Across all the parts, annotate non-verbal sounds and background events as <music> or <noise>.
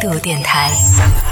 度电台，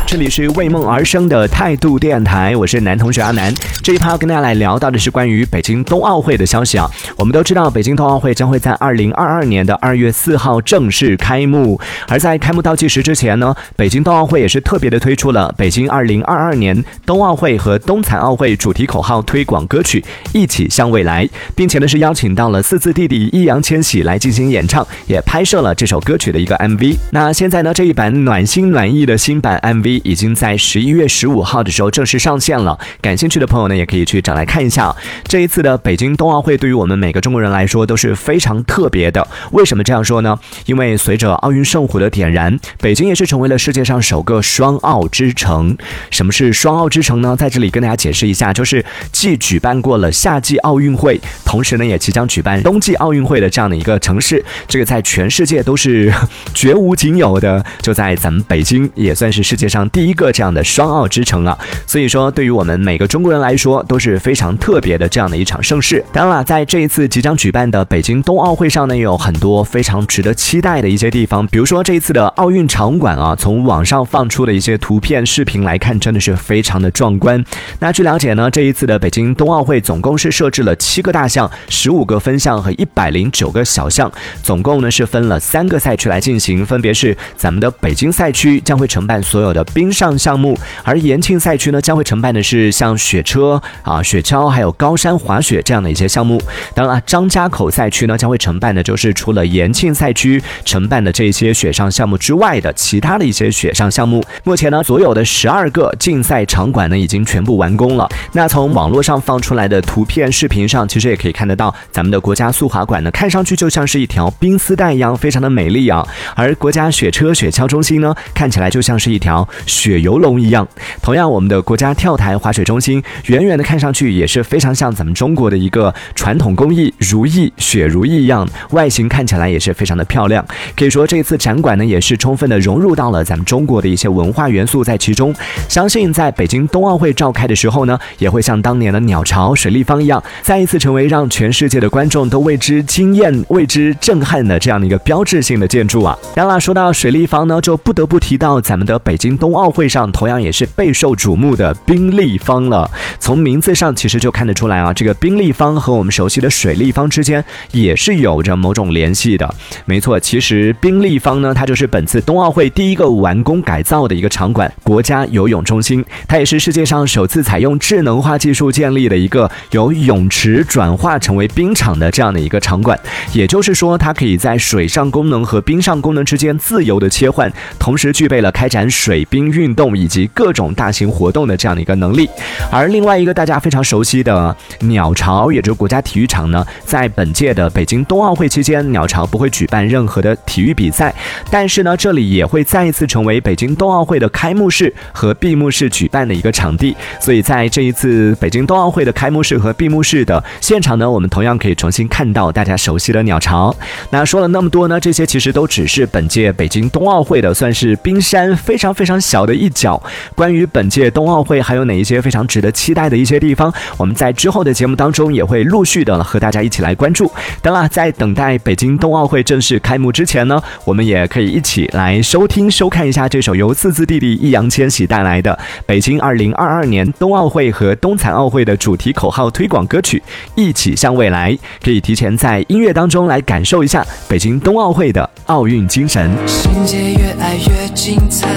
这里是为梦而生的态度电台，我是男同学阿南。这一趴要跟大家来聊到的是关于北京冬奥会的消息啊。我们都知道，北京冬奥会将会在二零二二年的二月四号正式开幕。而在开幕倒计时之前呢，北京冬奥会也是特别的推出了北京二零二二年冬奥会和冬残奥会主题口号推广歌曲《一起向未来》，并且呢是邀请到了四字弟弟易烊千玺来进行演唱，也拍摄了这首歌曲的一个 MV。那现在呢，这一版暖心心暖意的新版 MV 已经在十一月十五号的时候正式上线了。感兴趣的朋友呢，也可以去找来看一下。这一次的北京冬奥会对于我们每个中国人来说都是非常特别的。为什么这样说呢？因为随着奥运圣火的点燃，北京也是成为了世界上首个双奥之城。什么是双奥之城呢？在这里跟大家解释一下，就是既举办过了夏季奥运会，同时呢也即将举办冬季奥运会的这样的一个城市。这个在全世界都是 <laughs> 绝无仅有的。就在咱们北京，也算是世界上第一个这样的双奥之城啊。所以说，对于我们每个中国人来说，都是非常特别的这样的一场盛事。当然了，在这一次即将举办的北京冬奥会上呢，也有很多非常值得期待的一些地方。比如说这一次的奥运场馆啊，从网上放出的一些图片、视频来看，真的是非常的壮观。那据了解呢，这一次的北京冬奥会总共是设置了七个大项、十五个分项和一百零九个小项，总共呢是分了三个赛区来进行，分别是咱们的北京赛区将会承办所有的冰上项目，而延庆赛区呢将会承办的是像雪车啊、雪橇还有高山滑雪这样的一些项目。当然了，张家口赛区呢将会承办的就是除了延庆赛区承办的这些雪上项目之外的其他的一些雪上项目。目前呢，所有的十二个竞赛场馆呢已经全部完工了。那从网络上放出来的图片、视频上，其实也可以看得到，咱们的国家速滑馆呢看上去就像是一条冰丝带一样，非常的美丽啊。而国家雪车雪橇中心呢，看起来就像是一条雪游龙一样。同样，我们的国家跳台滑雪中心，远远的看上去也是非常像咱们中国的一个传统工艺如意雪如意一样，外形看起来也是非常的漂亮。可以说，这次展馆呢，也是充分的融入到了咱们中国的一些文化元素在其中。相信在北京冬奥会召开的时候呢，也会像当年的鸟巢、水立方一样，再一次成为让全世界的观众都为之惊艳、为之震撼的这样的一个标志性的建筑啊。当然了，说到水立方呢，就不得不不提到咱们的北京冬奥会上同样也是备受瞩目的冰立方了。从名字上其实就看得出来啊，这个冰立方和我们熟悉的水立方之间也是有着某种联系的。没错，其实冰立方呢，它就是本次冬奥会第一个完工改造的一个场馆——国家游泳中心。它也是世界上首次采用智能化技术建立的一个由泳池转化成为冰场的这样的一个场馆。也就是说，它可以在水上功能和冰上功能之间自由的切换，同时具备了开展水冰运动以及各种大型活动的这样的一个能力。而另外一个大家非常熟悉的鸟巢，也就是国家体育场呢，在本届的北京冬奥会期间，鸟巢不会举办任何的体育比赛，但是呢，这里也会再一次成为北京冬奥会的开幕式和闭幕式举办的一个场地。所以在这一次北京冬奥会的开幕式和闭幕式的现场呢，我们同样可以重新看到大家熟悉的鸟巢。那说了那么多呢，这些其实都只是本届北京冬奥会的算是冰山非常非常小的一角。关于本届冬奥会还有哪一些非常值得期待的一些地方，我们在之后的节目当中也会陆续的和大家一起来关注。当然，在等待北京冬奥会正式开幕之前呢，我们也可以一起来收听收看一下这首由四字弟弟易烊千玺带来的北京二零二二年冬奥会和冬残奥会的主题口号推广歌曲《一起向未来》，可以提前在音乐当中来感受一下北京冬奥会的奥运精神。世界越爱越精彩，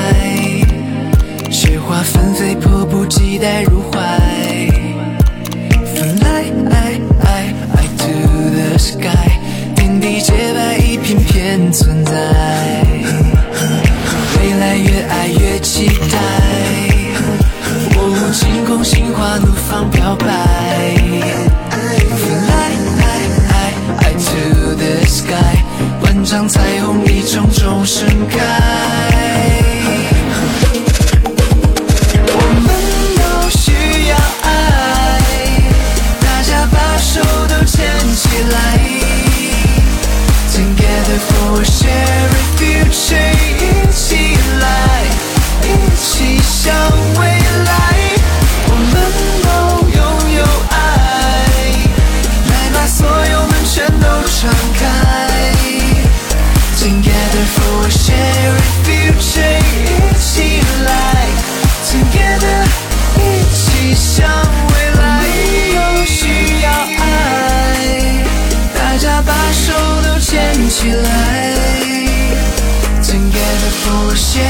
雪花纷飞，迫不及待入怀。Fly to the sky，天地洁白，一片片存在。ocean. 来